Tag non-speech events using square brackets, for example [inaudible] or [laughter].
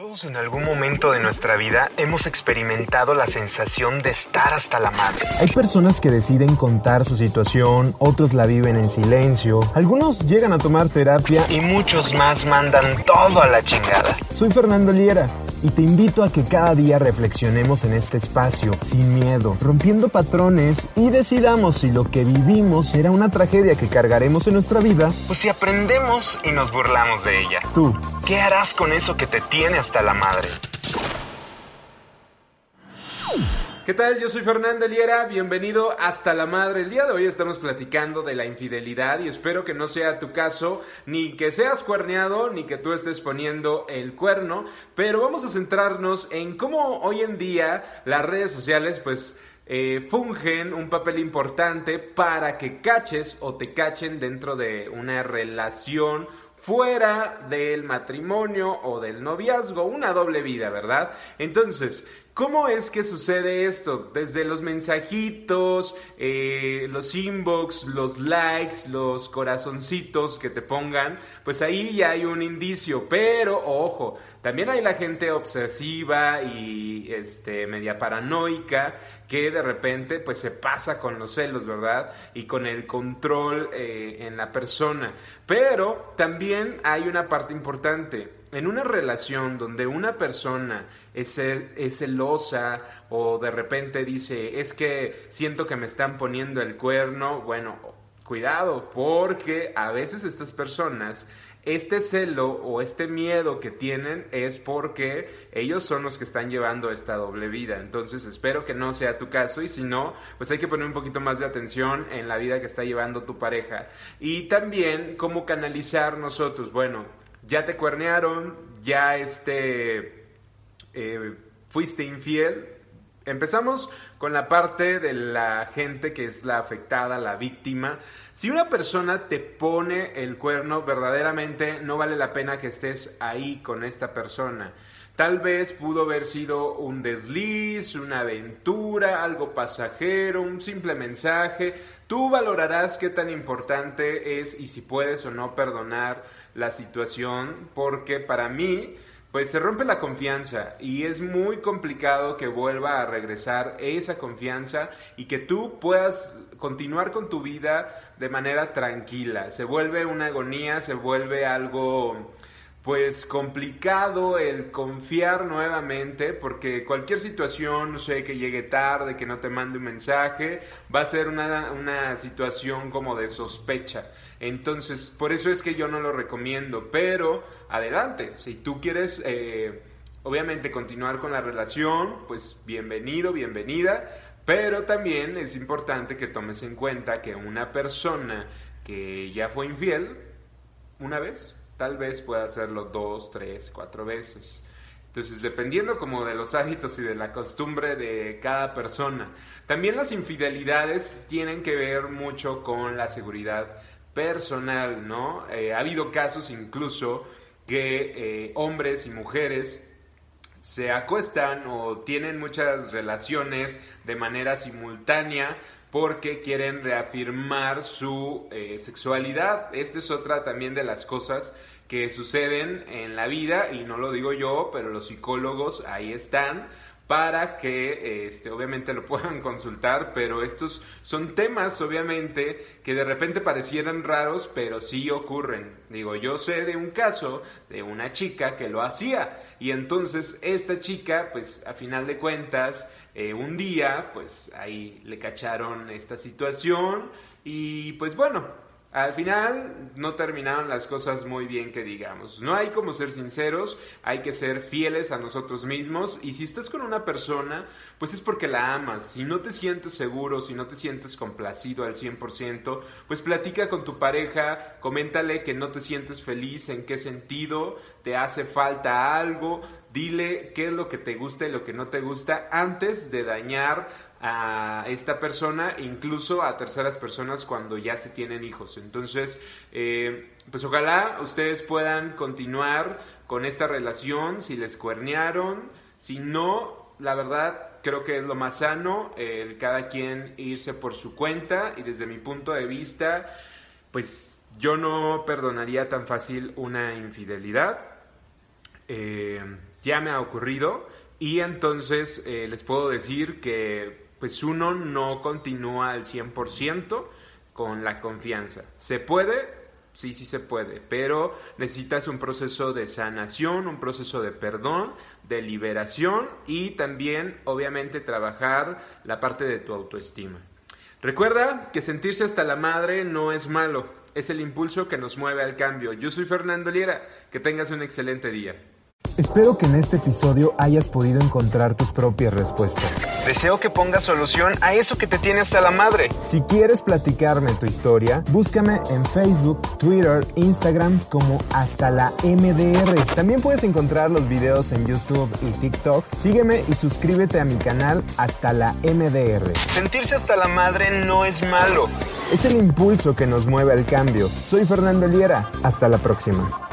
Todos en algún momento de nuestra vida hemos experimentado la sensación de estar hasta la madre. Hay personas que deciden contar su situación, otros la viven en silencio, algunos llegan a tomar terapia y muchos más mandan todo a la chingada. Soy Fernando Liera y te invito a que cada día reflexionemos en este espacio sin miedo, rompiendo patrones y decidamos si lo que vivimos será una tragedia que cargaremos en nuestra vida o si aprendemos y nos burlamos de ella. Tú, ¿qué harás con eso que te tiene hasta la madre? ¿Qué tal? Yo soy Fernando Liera, bienvenido hasta la madre. El día de hoy estamos platicando de la infidelidad y espero que no sea tu caso, ni que seas cuerneado, ni que tú estés poniendo el cuerno, pero vamos a centrarnos en cómo hoy en día las redes sociales pues eh, fungen un papel importante para que caches o te cachen dentro de una relación fuera del matrimonio o del noviazgo, una doble vida, ¿verdad? Entonces, ¿Cómo es que sucede esto? Desde los mensajitos, eh, los inbox, los likes, los corazoncitos que te pongan, pues ahí ya hay un indicio. Pero, ojo, también hay la gente obsesiva y este, media paranoica que de repente pues se pasa con los celos, ¿verdad? Y con el control eh, en la persona. Pero también hay una parte importante. En una relación donde una persona es, es, celosa o de repente dice, es que siento que me están poniendo el cuerno, bueno, cuidado, porque a veces estas personas, este celo o este miedo que tienen es porque ellos son los que están llevando esta doble vida. Entonces espero que no sea tu caso y si no, pues hay que poner un poquito más de atención en la vida que está llevando tu pareja. Y también cómo canalizar nosotros, bueno, ya te cuernearon, ya este, eh, fuiste infiel. Empezamos con la parte de la gente que es la afectada, la víctima. Si una persona te pone el cuerno, verdaderamente no vale la pena que estés ahí con esta persona. Tal vez pudo haber sido un desliz, una aventura, algo pasajero, un simple mensaje. Tú valorarás qué tan importante es y si puedes o no perdonar la situación porque para mí pues se rompe la confianza y es muy complicado que vuelva a regresar esa confianza y que tú puedas continuar con tu vida de manera tranquila. Se vuelve una agonía, se vuelve algo pues complicado el confiar nuevamente porque cualquier situación, no sé, que llegue tarde, que no te mande un mensaje, va a ser una, una situación como de sospecha. Entonces, por eso es que yo no lo recomiendo, pero adelante, si tú quieres, eh, obviamente, continuar con la relación, pues bienvenido, bienvenida, pero también es importante que tomes en cuenta que una persona que ya fue infiel, una vez, tal vez pueda hacerlo dos, tres, cuatro veces. Entonces, dependiendo como de los hábitos y de la costumbre de cada persona. También las infidelidades tienen que ver mucho con la seguridad personal, ¿no? Eh, ha habido casos incluso que eh, hombres y mujeres se acuestan o tienen muchas relaciones de manera simultánea porque quieren reafirmar su eh, sexualidad. Esta es otra también de las cosas que suceden en la vida y no lo digo yo, pero los psicólogos ahí están para que este, obviamente lo [laughs] puedan consultar, pero estos son temas obviamente que de repente parecieran raros, pero sí ocurren. Digo, yo sé de un caso de una chica que lo hacía y entonces esta chica, pues a final de cuentas, eh, un día, pues ahí le cacharon esta situación y pues bueno, al final no terminaron las cosas muy bien que digamos. No hay como ser sinceros, hay que ser fieles a nosotros mismos y si estás con una persona, pues es porque la amas. Si no te sientes seguro, si no te sientes complacido al 100%, pues platica con tu pareja, coméntale que no te sientes feliz, en qué sentido, te hace falta algo, dile qué es lo que te gusta y lo que no te gusta antes de dañar a esta persona, incluso a terceras personas cuando ya se tienen hijos. Entonces, eh, pues ojalá ustedes puedan continuar con esta relación, si les cuernearon, si no, la verdad creo que es lo más sano, el cada quien irse por su cuenta y desde mi punto de vista, pues yo no perdonaría tan fácil una infidelidad. Eh, ya me ha ocurrido y entonces eh, les puedo decir que pues uno no continúa al 100% con la confianza. ¿Se puede? Sí, sí se puede, pero necesitas un proceso de sanación, un proceso de perdón, de liberación y también, obviamente, trabajar la parte de tu autoestima. Recuerda que sentirse hasta la madre no es malo, es el impulso que nos mueve al cambio. Yo soy Fernando Liera, que tengas un excelente día. Espero que en este episodio hayas podido encontrar tus propias respuestas. Deseo que pongas solución a eso que te tiene hasta la madre. Si quieres platicarme tu historia, búscame en Facebook, Twitter, Instagram como hasta la MDR. También puedes encontrar los videos en YouTube y TikTok. Sígueme y suscríbete a mi canal hasta la MDR. Sentirse hasta la madre no es malo. Es el impulso que nos mueve al cambio. Soy Fernando Liera. Hasta la próxima.